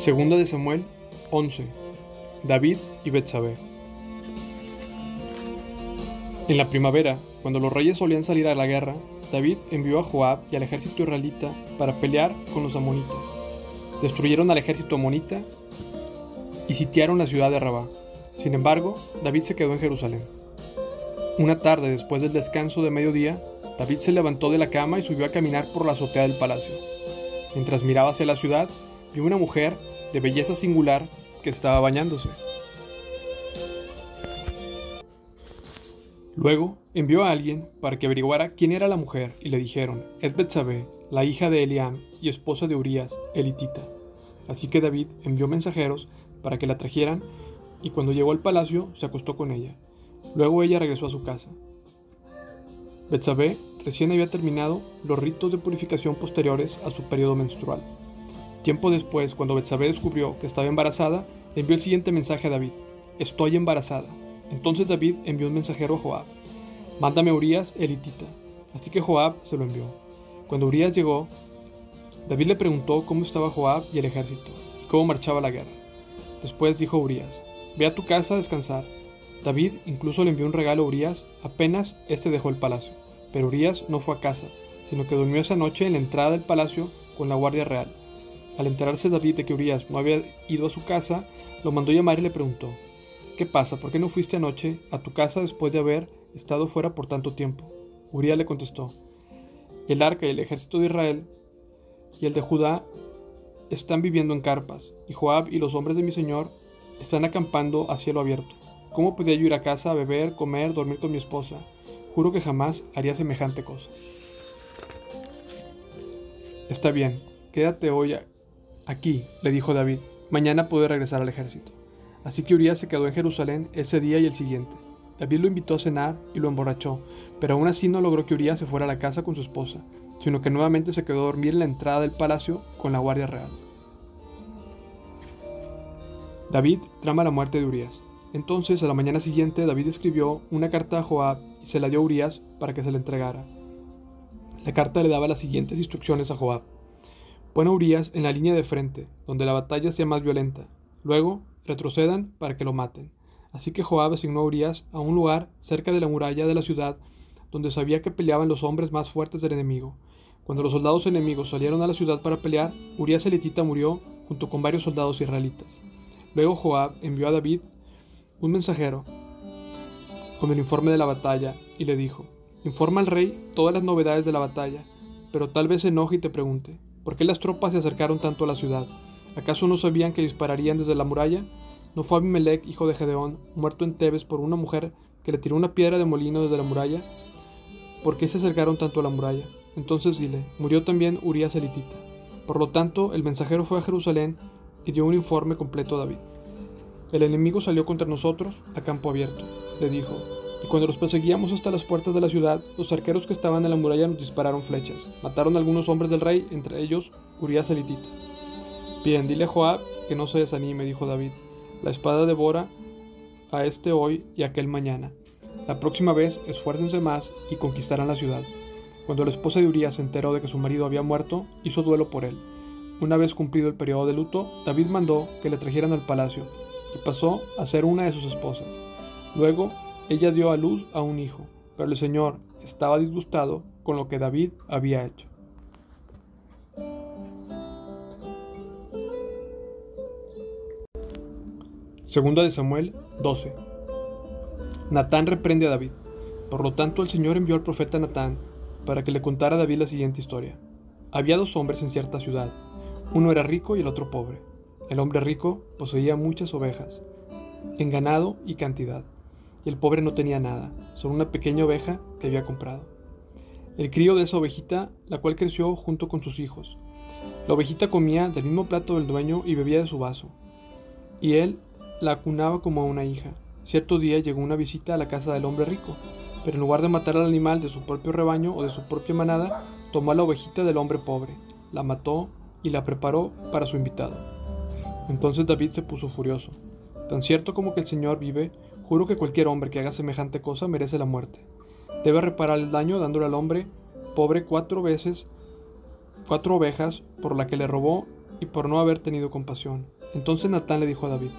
Segunda de Samuel 11. David y Betsabé. En la primavera, cuando los reyes solían salir a la guerra, David envió a Joab y al ejército israelita para pelear con los amonitas. Destruyeron al ejército amonita y sitiaron la ciudad de Rabá. Sin embargo, David se quedó en Jerusalén. Una tarde después del descanso de mediodía, David se levantó de la cama y subió a caminar por la azotea del palacio. Mientras miraba hacia la ciudad, vio una mujer de belleza singular que estaba bañándose. Luego envió a alguien para que averiguara quién era la mujer y le dijeron, es Betsabé, la hija de Eliam y esposa de Urías, elitita. Así que David envió mensajeros para que la trajeran y cuando llegó al palacio se acostó con ella. Luego ella regresó a su casa. Betsabé recién había terminado los ritos de purificación posteriores a su periodo menstrual. Tiempo después, cuando Betsabé descubrió que estaba embarazada, le envió el siguiente mensaje a David: Estoy embarazada. Entonces David envió un mensajero a Joab: Mándame a Urias, elitita. Así que Joab se lo envió. Cuando Urias llegó, David le preguntó cómo estaba Joab y el ejército, y cómo marchaba la guerra. Después dijo Urias: Ve a tu casa a descansar. David incluso le envió un regalo a Urias apenas este dejó el palacio. Pero Urias no fue a casa, sino que durmió esa noche en la entrada del palacio con la guardia real. Al enterarse David de que Urias no había ido a su casa, lo mandó llamar y le preguntó, ¿Qué pasa? ¿Por qué no fuiste anoche a tu casa después de haber estado fuera por tanto tiempo? Urias le contestó, El arca y el ejército de Israel y el de Judá están viviendo en carpas, y Joab y los hombres de mi señor están acampando a cielo abierto. ¿Cómo podía yo ir a casa a beber, comer, dormir con mi esposa? Juro que jamás haría semejante cosa. Está bien, quédate hoy Aquí, le dijo David, mañana puede regresar al ejército. Así que Urias se quedó en Jerusalén ese día y el siguiente. David lo invitó a cenar y lo emborrachó, pero aún así no logró que Urias se fuera a la casa con su esposa, sino que nuevamente se quedó a dormir en la entrada del palacio con la guardia real. David trama la muerte de Urias. Entonces, a la mañana siguiente, David escribió una carta a Joab y se la dio a Urias para que se la entregara. La carta le daba las siguientes instrucciones a Joab. Pon a Urias en la línea de frente, donde la batalla sea más violenta. Luego, retrocedan para que lo maten. Así que Joab asignó a Urias a un lugar cerca de la muralla de la ciudad, donde sabía que peleaban los hombres más fuertes del enemigo. Cuando los soldados enemigos salieron a la ciudad para pelear, Urias elitita murió junto con varios soldados israelitas. Luego Joab envió a David un mensajero con el informe de la batalla y le dijo, informa al rey todas las novedades de la batalla, pero tal vez se enoje y te pregunte, ¿Por qué las tropas se acercaron tanto a la ciudad? ¿Acaso no sabían que dispararían desde la muralla? ¿No fue Abimelech, hijo de Gedeón, muerto en Tebes por una mujer que le tiró una piedra de molino desde la muralla? ¿Por qué se acercaron tanto a la muralla? Entonces dile, murió también Urias elitita. Por lo tanto, el mensajero fue a Jerusalén y dio un informe completo a David. El enemigo salió contra nosotros a campo abierto, le dijo, y cuando los perseguíamos hasta las puertas de la ciudad, los arqueros que estaban en la muralla nos dispararon flechas. Mataron a algunos hombres del rey, entre ellos Urias elitita. Bien, dile a Joab que no se desanime, dijo David. La espada devora a este hoy y aquel mañana. La próxima vez esfuércense más y conquistarán la ciudad. Cuando la esposa de Urias se enteró de que su marido había muerto, hizo duelo por él. Una vez cumplido el periodo de luto, David mandó que le trajeran al palacio y pasó a ser una de sus esposas. Luego ella dio a luz a un hijo, pero el Señor estaba disgustado con lo que David había hecho. Segunda de Samuel 12. Natán reprende a David. Por lo tanto, el Señor envió al profeta Natán para que le contara a David la siguiente historia. Había dos hombres en cierta ciudad. Uno era rico y el otro pobre. El hombre rico poseía muchas ovejas, en ganado y cantidad y el pobre no tenía nada, solo una pequeña oveja que había comprado. El crío de esa ovejita, la cual creció junto con sus hijos. La ovejita comía del mismo plato del dueño y bebía de su vaso, y él la acunaba como a una hija. Cierto día llegó una visita a la casa del hombre rico, pero en lugar de matar al animal de su propio rebaño o de su propia manada, tomó a la ovejita del hombre pobre, la mató y la preparó para su invitado. Entonces David se puso furioso. Tan cierto como que el Señor vive, Juro que cualquier hombre que haga semejante cosa merece la muerte. Debe reparar el daño dándole al hombre pobre cuatro veces cuatro ovejas por la que le robó y por no haber tenido compasión. Entonces Natán le dijo a David,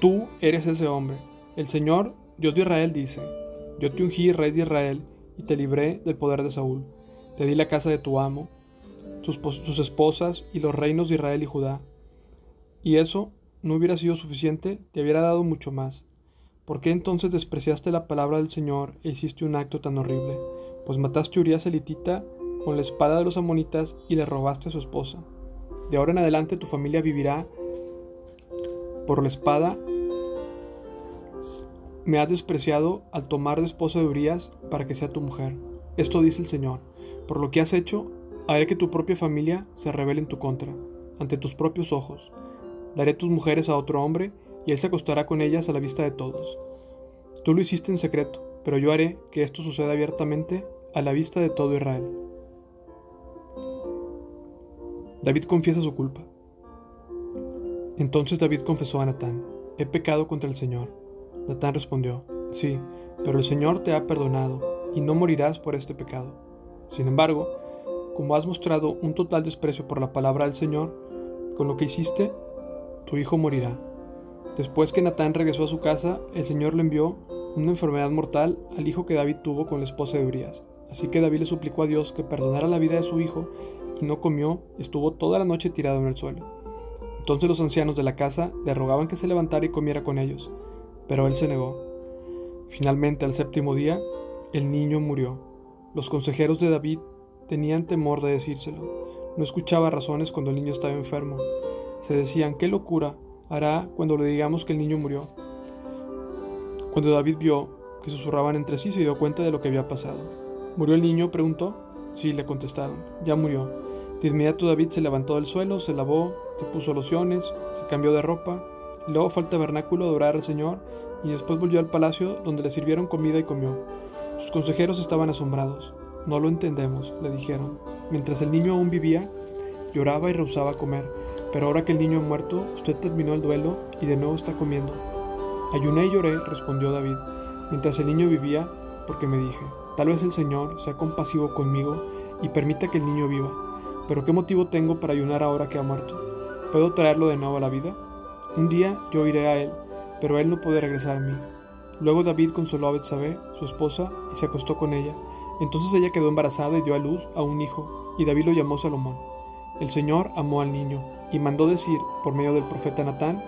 Tú eres ese hombre. El Señor, Dios de Israel, dice, Yo te ungí rey de Israel y te libré del poder de Saúl. Te di la casa de tu amo, sus, esposas y los reinos de Israel y Judá. Y eso no hubiera sido suficiente, te hubiera dado mucho más. ¿Por qué entonces despreciaste la palabra del Señor e hiciste un acto tan horrible? Pues mataste a Urias elitita con la espada de los amonitas y le robaste a su esposa. De ahora en adelante tu familia vivirá por la espada. Me has despreciado al tomar de esposa de Urias para que sea tu mujer. Esto dice el Señor. Por lo que has hecho, haré que tu propia familia se revele en tu contra, ante tus propios ojos. Daré tus mujeres a otro hombre, y él se acostará con ellas a la vista de todos. Tú lo hiciste en secreto, pero yo haré que esto suceda abiertamente a la vista de todo Israel. David confiesa su culpa. Entonces David confesó a Natán, he pecado contra el Señor. Natán respondió, sí, pero el Señor te ha perdonado, y no morirás por este pecado. Sin embargo, como has mostrado un total desprecio por la palabra del Señor, con lo que hiciste, tu hijo morirá. Después que Natán regresó a su casa, el Señor le envió una enfermedad mortal al hijo que David tuvo con la esposa de Urias. Así que David le suplicó a Dios que perdonara la vida de su hijo y no comió, estuvo toda la noche tirado en el suelo. Entonces los ancianos de la casa le rogaban que se levantara y comiera con ellos, pero él se negó. Finalmente, al séptimo día, el niño murió. Los consejeros de David tenían temor de decírselo. No escuchaba razones cuando el niño estaba enfermo. Se decían, qué locura hará cuando le digamos que el niño murió. Cuando David vio que susurraban entre sí, se dio cuenta de lo que había pasado. ¿Murió el niño? preguntó. Sí, le contestaron. Ya murió. De inmediato David se levantó del suelo, se lavó, se puso lociones, se cambió de ropa, luego fue al tabernáculo a adorar al Señor y después volvió al palacio donde le sirvieron comida y comió. Sus consejeros estaban asombrados. No lo entendemos, le dijeron. Mientras el niño aún vivía, lloraba y rehusaba comer, pero ahora que el niño ha muerto, usted terminó el duelo y de nuevo está comiendo. Ayuné y lloré, respondió David, mientras el niño vivía, porque me dije, tal vez el Señor sea compasivo conmigo y permita que el niño viva pero ¿qué motivo tengo para ayunar ahora que ha muerto? ¿Puedo traerlo de nuevo a la vida? Un día yo iré a él, pero él no puede regresar a mí. Luego David consoló a Betsabé, su esposa, y se acostó con ella. Entonces ella quedó embarazada y dio a luz a un hijo, y David lo llamó Salomón. El Señor amó al niño, y mandó decir, por medio del profeta Natán,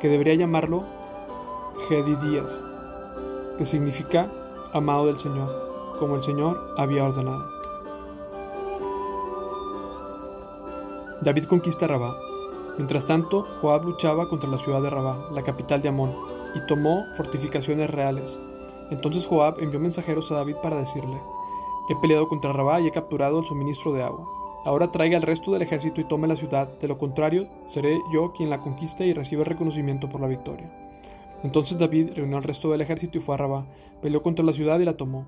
que debería llamarlo Gedidías, que significa amado del Señor, como el Señor había ordenado. David conquista Rabá. Mientras tanto, Joab luchaba contra la ciudad de Rabá, la capital de Amón, y tomó fortificaciones reales. Entonces Joab envió mensajeros a David para decirle, He peleado contra Rabá y he capturado el suministro de agua. Ahora traiga el resto del ejército y tome la ciudad, de lo contrario, seré yo quien la conquiste y reciba reconocimiento por la victoria. Entonces David reunió al resto del ejército y fue a Rabá, peleó contra la ciudad y la tomó.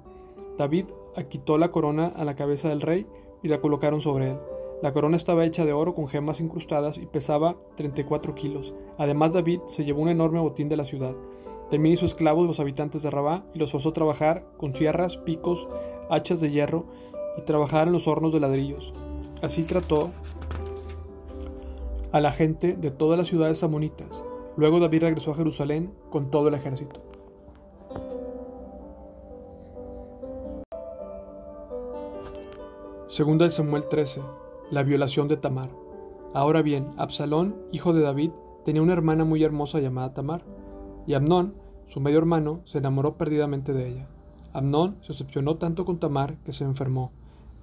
David quitó la corona a la cabeza del rey y la colocaron sobre él. La corona estaba hecha de oro con gemas incrustadas y pesaba 34 kilos. Además, David se llevó un enorme botín de la ciudad. También hizo esclavos los habitantes de Rabá y los forzó a trabajar con sierras, picos, hachas de hierro y trabajar en los hornos de ladrillos. Así trató a la gente de todas las ciudades amonitas. Luego David regresó a Jerusalén con todo el ejército. Segunda de Samuel 13 la violación de Tamar. Ahora bien, Absalón, hijo de David, tenía una hermana muy hermosa llamada Tamar, y Amnón, su medio hermano, se enamoró perdidamente de ella. Amnón se obsesionó tanto con Tamar que se enfermó.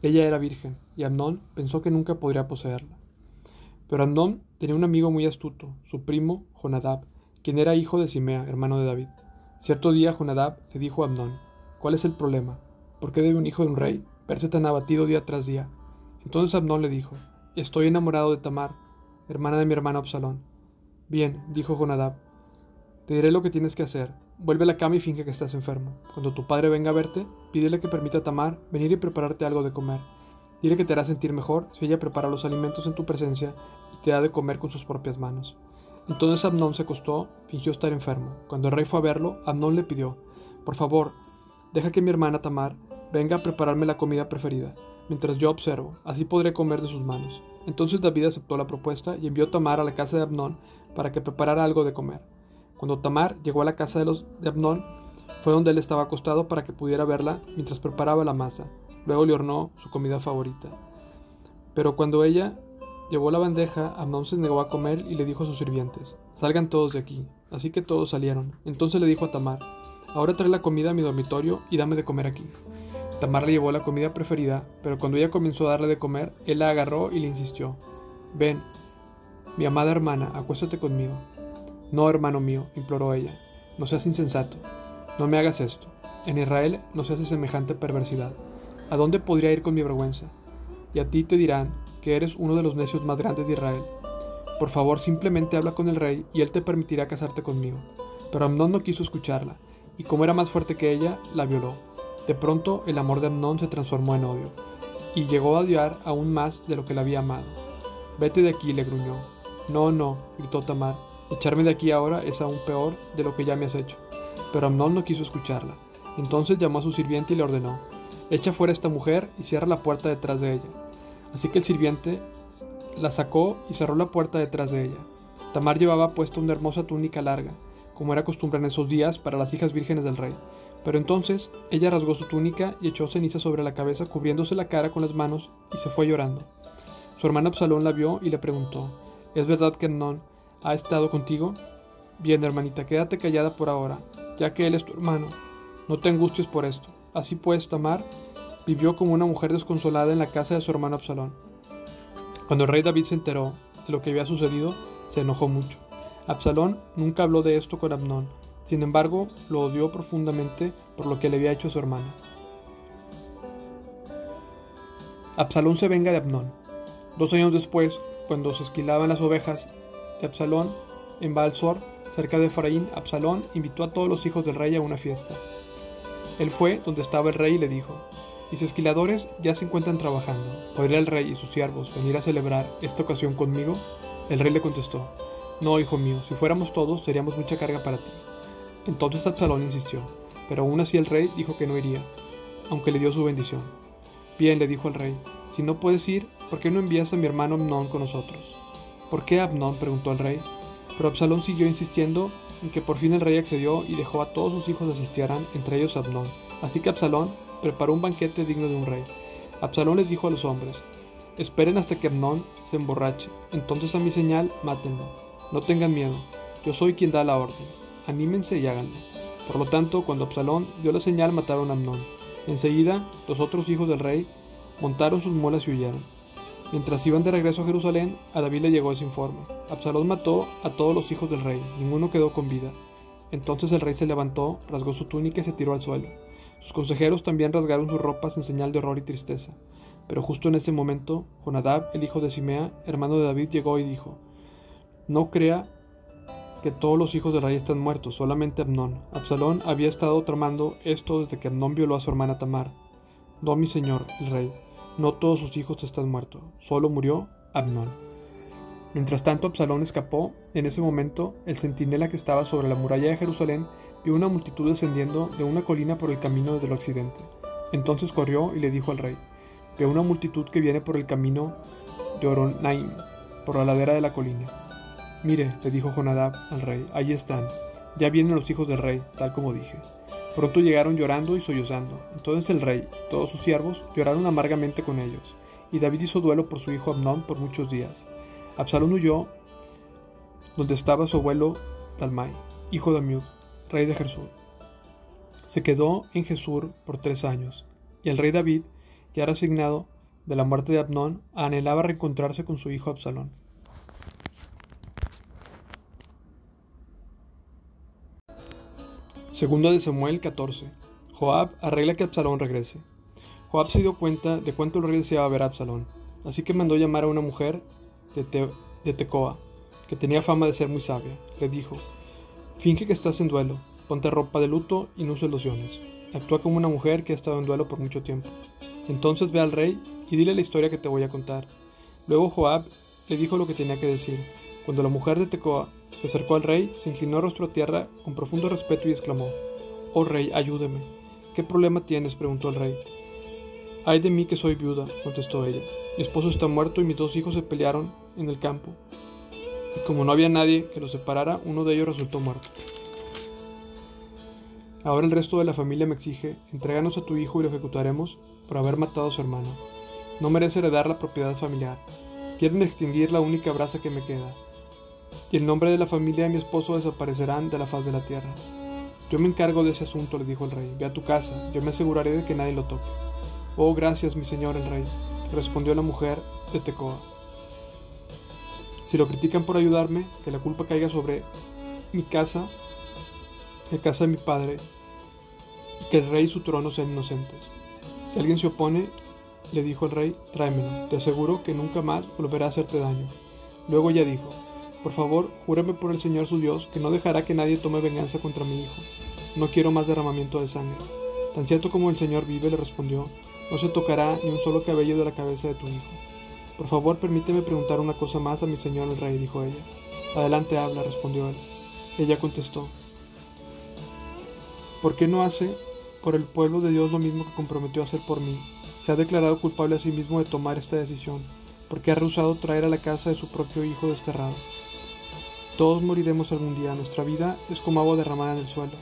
Ella era virgen, y Amnón pensó que nunca podría poseerla. Pero Amnón tenía un amigo muy astuto, su primo Jonadab, quien era hijo de Simea, hermano de David. Cierto día Jonadab le dijo a Amnón, ¿cuál es el problema? ¿Por qué debe un hijo de un rey verse tan abatido día tras día? Entonces Abnón le dijo, Estoy enamorado de Tamar, hermana de mi hermano Absalón. Bien, dijo Jonadab, te diré lo que tienes que hacer. Vuelve a la cama y finge que estás enfermo. Cuando tu padre venga a verte, pídele que permita a Tamar venir y prepararte algo de comer. Dile que te hará sentir mejor si ella prepara los alimentos en tu presencia y te da de comer con sus propias manos. Entonces Abnón se acostó, fingió estar enfermo. Cuando el rey fue a verlo, Abnón le pidió, por favor, deja que mi hermana Tamar venga a prepararme la comida preferida mientras yo observo, así podré comer de sus manos. Entonces David aceptó la propuesta y envió a Tamar a la casa de Abnón para que preparara algo de comer. Cuando Tamar llegó a la casa de los de Abnón, fue donde él estaba acostado para que pudiera verla mientras preparaba la masa. Luego le hornó su comida favorita. Pero cuando ella llevó la bandeja, Amnón se negó a comer y le dijo a sus sirvientes, salgan todos de aquí. Así que todos salieron. Entonces le dijo a Tamar, ahora trae la comida a mi dormitorio y dame de comer aquí. Tamar le llevó la comida preferida, pero cuando ella comenzó a darle de comer, él la agarró y le insistió, ven, mi amada hermana, acuéstate conmigo. No, hermano mío, imploró ella, no seas insensato, no me hagas esto. En Israel no se hace semejante perversidad. ¿A dónde podría ir con mi vergüenza? Y a ti te dirán que eres uno de los necios más grandes de Israel. Por favor, simplemente habla con el rey y él te permitirá casarte conmigo. Pero Amnón no quiso escucharla, y como era más fuerte que ella, la violó. De pronto el amor de Amnón se transformó en odio, y llegó a odiar aún más de lo que la había amado. Vete de aquí, le gruñó. No, no, gritó Tamar, echarme de aquí ahora es aún peor de lo que ya me has hecho. Pero Amnón no quiso escucharla. Entonces llamó a su sirviente y le ordenó, Echa fuera esta mujer y cierra la puerta detrás de ella. Así que el sirviente la sacó y cerró la puerta detrás de ella. Tamar llevaba puesta una hermosa túnica larga, como era costumbre en esos días para las hijas vírgenes del rey. Pero entonces ella rasgó su túnica y echó ceniza sobre la cabeza, cubriéndose la cara con las manos, y se fue llorando. Su hermana Absalón la vio y le preguntó: ¿Es verdad que Amnón ha estado contigo? Bien, hermanita, quédate callada por ahora, ya que él es tu hermano. No te angusties por esto. Así pues, Tamar vivió como una mujer desconsolada en la casa de su hermano Absalón. Cuando el rey David se enteró de lo que había sucedido, se enojó mucho. Absalón nunca habló de esto con Abnón, sin embargo, lo odió profundamente por lo que le había hecho a su hermano. Absalón se venga de Abnón. Dos años después, cuando se esquilaban las ovejas de Absalón en Balsor, cerca de Efraín, Absalón invitó a todos los hijos del rey a una fiesta. Él fue donde estaba el rey y le dijo, Mis esquiladores ya se encuentran trabajando. ¿Podría el rey y sus siervos venir a celebrar esta ocasión conmigo? El rey le contestó, No, hijo mío, si fuéramos todos seríamos mucha carga para ti. Entonces Absalón insistió, pero aún así el rey dijo que no iría, aunque le dio su bendición. Bien, le dijo el rey, si no puedes ir, ¿por qué no envías a mi hermano Amnón con nosotros? ¿Por qué Abnón? preguntó el rey. Pero Absalón siguió insistiendo en que por fin el rey accedió y dejó a todos sus hijos asistieran, entre ellos Abnón. Así que Absalón preparó un banquete digno de un rey. Absalón les dijo a los hombres, esperen hasta que Abnón se emborrache, entonces a mi señal mátenlo. No tengan miedo, yo soy quien da la orden. Anímense y háganlo. Por lo tanto, cuando Absalón dio la señal, mataron a Amnón. Enseguida, los otros hijos del rey montaron sus mulas y huyeron. Mientras iban de regreso a Jerusalén, a David le llegó ese informe. Absalón mató a todos los hijos del rey, ninguno quedó con vida. Entonces el rey se levantó, rasgó su túnica y se tiró al suelo. Sus consejeros también rasgaron sus ropas en señal de horror y tristeza. Pero justo en ese momento, Jonadab, el hijo de Simea, hermano de David, llegó y dijo, No crea que todos los hijos del rey están muertos, solamente Amnón. Absalón había estado tramando esto desde que Amnón violó a su hermana Tamar. No, mi señor, el rey, no todos sus hijos están muertos, solo murió Amnón. Mientras tanto, Absalón escapó. En ese momento, el centinela que estaba sobre la muralla de Jerusalén vio una multitud descendiendo de una colina por el camino desde el occidente. Entonces corrió y le dijo al rey: Veo una multitud que viene por el camino de Oronaim, por la ladera de la colina. Mire, le dijo Jonadab al rey, ahí están. Ya vienen los hijos del rey, tal como dije. Pronto llegaron llorando y sollozando. Entonces el rey y todos sus siervos lloraron amargamente con ellos, y David hizo duelo por su hijo Amnón por muchos días. Absalón huyó donde estaba su abuelo Talmai, hijo de Amiud, rey de Jesur. Se quedó en Jesur por tres años, y el rey David, ya resignado de la muerte de Abnón, anhelaba reencontrarse con su hijo Absalón. Segundo de Samuel 14. Joab arregla que Absalón regrese. Joab se dio cuenta de cuánto el rey deseaba ver a Absalón, así que mandó llamar a una mujer de, de Tecoa, que tenía fama de ser muy sabia. Le dijo, finge que estás en duelo, ponte ropa de luto y no uses lociones. Actúa como una mujer que ha estado en duelo por mucho tiempo. Entonces ve al rey y dile la historia que te voy a contar. Luego Joab le dijo lo que tenía que decir. Cuando la mujer de Tecoa se acercó al rey, se inclinó rostro a tierra con profundo respeto y exclamó, Oh rey, ayúdeme. ¿Qué problema tienes? preguntó el rey. Ay de mí que soy viuda, contestó ella. Mi esposo está muerto y mis dos hijos se pelearon en el campo. Y como no había nadie que los separara, uno de ellos resultó muerto. Ahora el resto de la familia me exige, entréganos a tu hijo y lo ejecutaremos por haber matado a su hermano. No merece heredar la propiedad familiar. Quieren extinguir la única brasa que me queda. Y el nombre de la familia de mi esposo desaparecerán de la faz de la tierra. Yo me encargo de ese asunto, le dijo el rey. Ve a tu casa, yo me aseguraré de que nadie lo toque. Oh, gracias, mi señor el rey, respondió la mujer de Tecoa. Si lo critican por ayudarme, que la culpa caiga sobre mi casa, la casa de mi padre, y que el rey y su trono sean inocentes. Si alguien se opone, le dijo el rey, tráemelo, te aseguro que nunca más volverá a hacerte daño. Luego ella dijo, por favor, júrame por el Señor su Dios que no dejará que nadie tome venganza contra mi hijo. No quiero más derramamiento de sangre. Tan cierto como el Señor vive, le respondió, no se tocará ni un solo cabello de la cabeza de tu hijo. Por favor, permíteme preguntar una cosa más a mi señor el rey, dijo ella. Adelante habla, respondió él. Ella contestó, ¿por qué no hace por el pueblo de Dios lo mismo que comprometió a hacer por mí? Se ha declarado culpable a sí mismo de tomar esta decisión, porque ha rehusado traer a la casa de su propio hijo desterrado. Todos moriremos algún día, nuestra vida es como agua derramada en el suelo,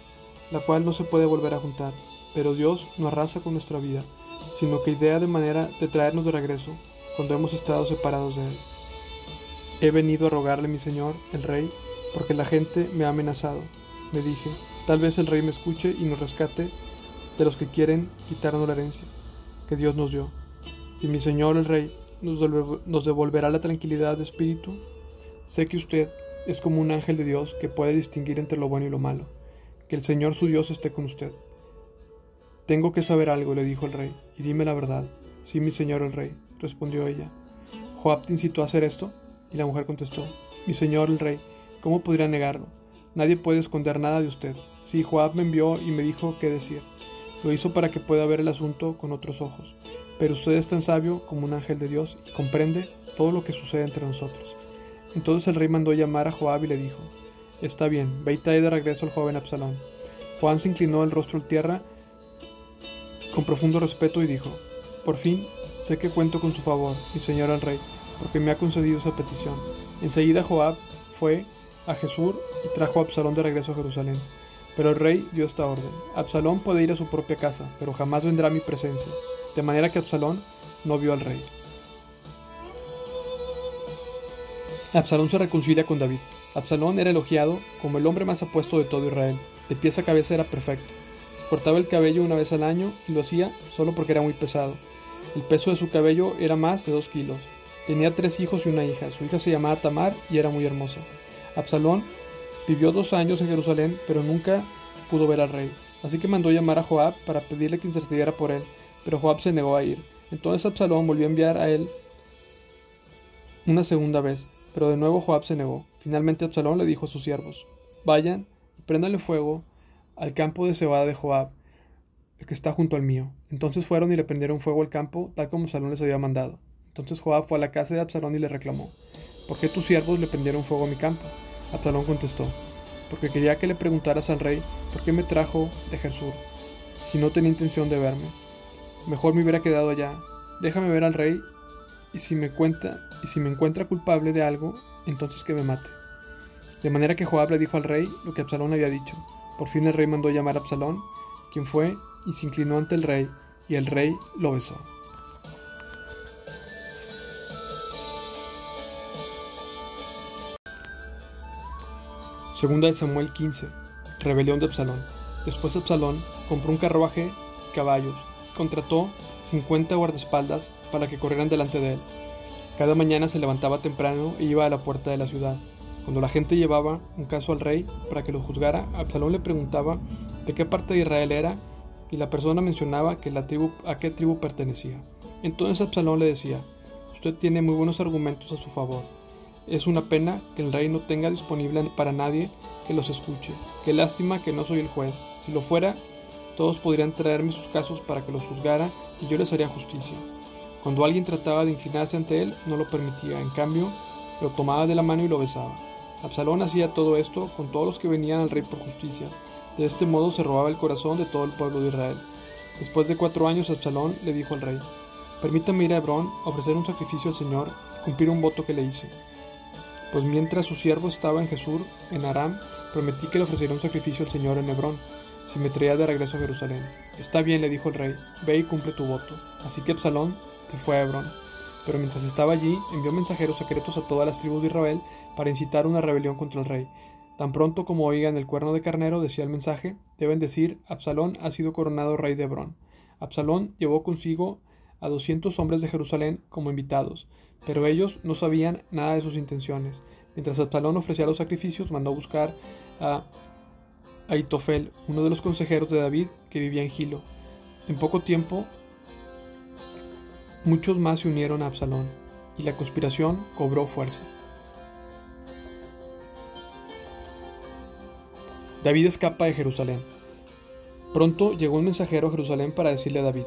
la cual no se puede volver a juntar, pero Dios no arrasa con nuestra vida, sino que idea de manera de traernos de regreso cuando hemos estado separados de Él. He venido a rogarle, mi Señor, el Rey, porque la gente me ha amenazado. Me dije, tal vez el Rey me escuche y nos rescate de los que quieren quitarnos la herencia que Dios nos dio. Si mi Señor el Rey nos devolverá la tranquilidad de espíritu, sé que usted es como un ángel de Dios que puede distinguir entre lo bueno y lo malo. Que el Señor su Dios esté con usted. Tengo que saber algo, le dijo el rey, y dime la verdad. Sí, mi señor el rey, respondió ella. ¿Joab te incitó a hacer esto? Y la mujer contestó, mi señor el rey, ¿cómo podría negarlo? Nadie puede esconder nada de usted. Sí, Joab me envió y me dijo qué decir. Lo hizo para que pueda ver el asunto con otros ojos. Pero usted es tan sabio como un ángel de Dios y comprende todo lo que sucede entre nosotros. Entonces el rey mandó llamar a Joab y le dijo, Está bien, ve y trae de regreso al joven Absalón. Juan se inclinó el rostro en tierra con profundo respeto y dijo, Por fin sé que cuento con su favor, mi señor el rey, porque me ha concedido esa petición. Enseguida Joab fue a Jesús y trajo a Absalón de regreso a Jerusalén. Pero el rey dio esta orden. Absalón puede ir a su propia casa, pero jamás vendrá a mi presencia. De manera que Absalón no vio al rey. Absalón se reconcilia con David. Absalón era elogiado como el hombre más apuesto de todo Israel. De pies a cabeza era perfecto. Cortaba el cabello una vez al año y lo hacía solo porque era muy pesado. El peso de su cabello era más de dos kilos. Tenía tres hijos y una hija. Su hija se llamaba Tamar y era muy hermosa. Absalón vivió dos años en Jerusalén, pero nunca pudo ver al rey. Así que mandó llamar a Joab para pedirle que intercediera por él, pero Joab se negó a ir. Entonces Absalón volvió a enviar a él una segunda vez, pero de nuevo Joab se negó. Finalmente Absalón le dijo a sus siervos, vayan y préndanle fuego al campo de cebada de Joab, el que está junto al mío. Entonces fueron y le prendieron fuego al campo, tal como Absalón les había mandado. Entonces Joab fue a la casa de Absalón y le reclamó, ¿por qué tus siervos le prendieron fuego a mi campo? Absalón contestó, porque quería que le preguntaras al rey por qué me trajo de Jesús, si no tenía intención de verme. Mejor me hubiera quedado allá. Déjame ver al rey y si me cuenta y si me encuentra culpable de algo, entonces que me mate. De manera que Joab le dijo al rey lo que Absalón había dicho. Por fin el rey mandó llamar a Absalón, quien fue y se inclinó ante el rey, y el rey lo besó. Segunda de Samuel 15. Rebelión de Absalón. Después Absalón compró un carruaje y caballos. Contrató 50 guardaespaldas para que corrieran delante de él. Cada mañana se levantaba temprano e iba a la puerta de la ciudad. Cuando la gente llevaba un caso al rey para que lo juzgara, Absalón le preguntaba de qué parte de Israel era y la persona mencionaba que la tribu, a qué tribu pertenecía. Entonces Absalón le decía, usted tiene muy buenos argumentos a su favor. Es una pena que el rey no tenga disponible para nadie que los escuche. Qué lástima que no soy el juez. Si lo fuera, todos podrían traerme sus casos para que los juzgara y yo les haría justicia. Cuando alguien trataba de inclinarse ante él, no lo permitía. En cambio, lo tomaba de la mano y lo besaba. Absalón hacía todo esto con todos los que venían al rey por justicia. De este modo se robaba el corazón de todo el pueblo de Israel. Después de cuatro años, Absalón le dijo al rey, permítame ir a Hebrón ofrecer un sacrificio al Señor y cumplir un voto que le hice. Pues mientras su siervo estaba en Jesús, en Aram, prometí que le ofrecería un sacrificio al Señor en Hebrón, si me traía de regreso a Jerusalén. Está bien, le dijo el rey, ve y cumple tu voto. Así que Absalón se fue a Hebrón. Pero mientras estaba allí, envió mensajeros secretos a todas las tribus de Israel para incitar una rebelión contra el rey. Tan pronto como oigan el cuerno de carnero, decía el mensaje, deben decir, Absalón ha sido coronado rey de Hebrón. Absalón llevó consigo a doscientos hombres de Jerusalén como invitados, pero ellos no sabían nada de sus intenciones. Mientras Absalón ofrecía los sacrificios, mandó buscar a Aitofel, uno de los consejeros de David que vivía en Gilo. En poco tiempo, muchos más se unieron a Absalón, y la conspiración cobró fuerza. David escapa de Jerusalén. Pronto llegó un mensajero a Jerusalén para decirle a David,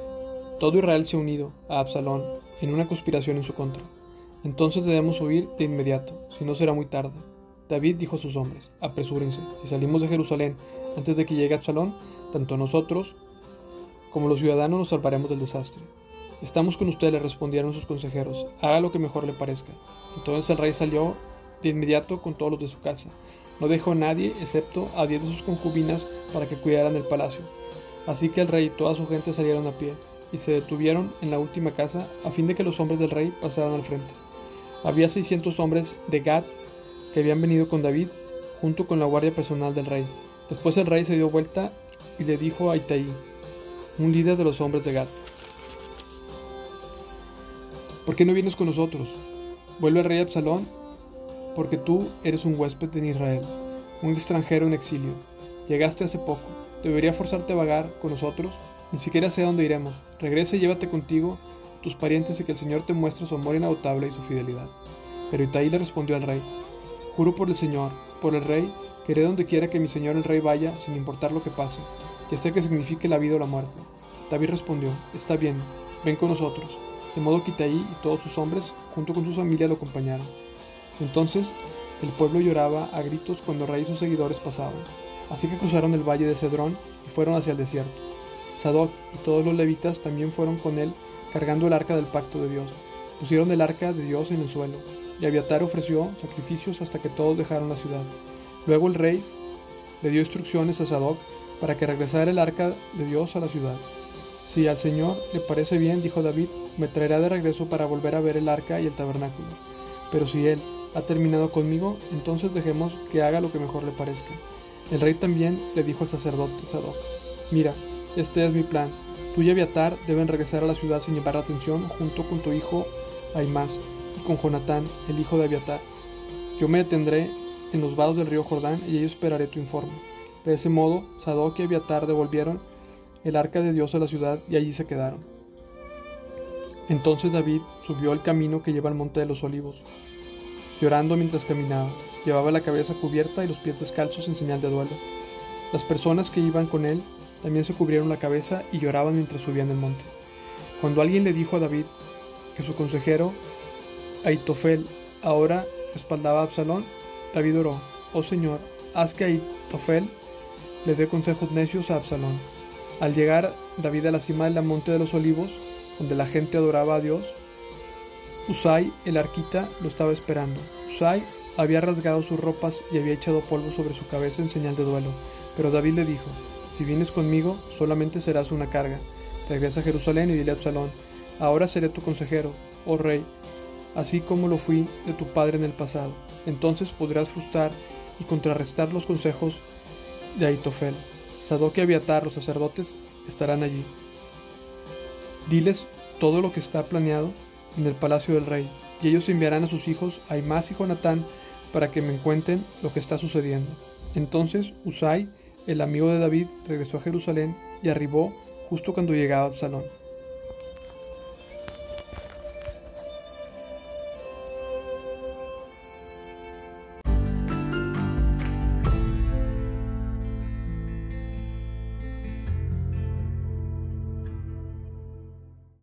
todo Israel se ha unido a Absalón en una conspiración en su contra. Entonces debemos huir de inmediato, si no será muy tarde. David dijo a sus hombres, apresúrense, si salimos de Jerusalén antes de que llegue Absalón, tanto nosotros como los ciudadanos nos salvaremos del desastre. Estamos con usted, le respondieron sus consejeros, haga lo que mejor le parezca. Entonces el rey salió de inmediato con todos los de su casa. No dejó a nadie, excepto a diez de sus concubinas, para que cuidaran el palacio. Así que el rey y toda su gente salieron a pie, y se detuvieron en la última casa, a fin de que los hombres del rey pasaran al frente. Había 600 hombres de Gad que habían venido con David, junto con la guardia personal del rey. Después el rey se dio vuelta y le dijo a Itaí, un líder de los hombres de Gad, ¿por qué no vienes con nosotros? Vuelve el rey Absalón, porque tú eres un huésped en Israel, un extranjero en exilio. Llegaste hace poco, debería forzarte a vagar con nosotros, ni siquiera sé a dónde iremos. Regresa y llévate contigo tus parientes y que el Señor te muestre su amor inagotable y su fidelidad. Pero Itaí le respondió al rey, Juro por el Señor, por el rey, que iré donde quiera que mi señor el rey vaya, sin importar lo que pase, ya sea que signifique la vida o la muerte. David respondió, Está bien, ven con nosotros. De modo que Itaí y todos sus hombres, junto con su familia, lo acompañaron. Entonces el pueblo lloraba a gritos cuando el rey y sus seguidores pasaban. Así que cruzaron el valle de Cedrón y fueron hacia el desierto. Sadoc y todos los levitas también fueron con él cargando el arca del pacto de Dios. Pusieron el arca de Dios en el suelo, y Abiatar ofreció sacrificios hasta que todos dejaron la ciudad. Luego el rey le dio instrucciones a Sadoc para que regresara el arca de Dios a la ciudad. Si al Señor le parece bien, dijo David, me traerá de regreso para volver a ver el arca y el tabernáculo. Pero si él ha terminado conmigo, entonces dejemos que haga lo que mejor le parezca. El rey también le dijo al sacerdote Sadoc, mira, este es mi plan. Tú y Abiatar deben regresar a la ciudad sin llevar atención junto con tu hijo Aimás con Jonatán, el hijo de Abiatar. Yo me detendré en los vados del río Jordán y yo esperaré tu informe. De ese modo, Sadoc y Abiatar devolvieron el arca de Dios a la ciudad y allí se quedaron. Entonces David subió al camino que lleva al monte de los olivos, llorando mientras caminaba. Llevaba la cabeza cubierta y los pies descalzos en señal de duelo. Las personas que iban con él también se cubrieron la cabeza y lloraban mientras subían el monte. Cuando alguien le dijo a David que su consejero Aitofel ahora respaldaba a Absalón, David oró, oh Señor, haz que Aitofel le dé consejos necios a Absalón. Al llegar David a la cima del monte de los olivos, donde la gente adoraba a Dios, Usai, el arquita, lo estaba esperando. Usai había rasgado sus ropas y había echado polvo sobre su cabeza en señal de duelo. Pero David le dijo, si vienes conmigo, solamente serás una carga. Regresa a Jerusalén y dile a Absalón, ahora seré tu consejero, oh rey, así como lo fui de tu padre en el pasado. Entonces podrás frustrar y contrarrestar los consejos de Aitofel. Sadoc y Abiatar, los sacerdotes, estarán allí. Diles todo lo que está planeado en el palacio del rey, y ellos enviarán a sus hijos Aimás y Jonatán para que me cuenten lo que está sucediendo. Entonces Usai, el amigo de David, regresó a Jerusalén y arribó justo cuando llegaba Absalón.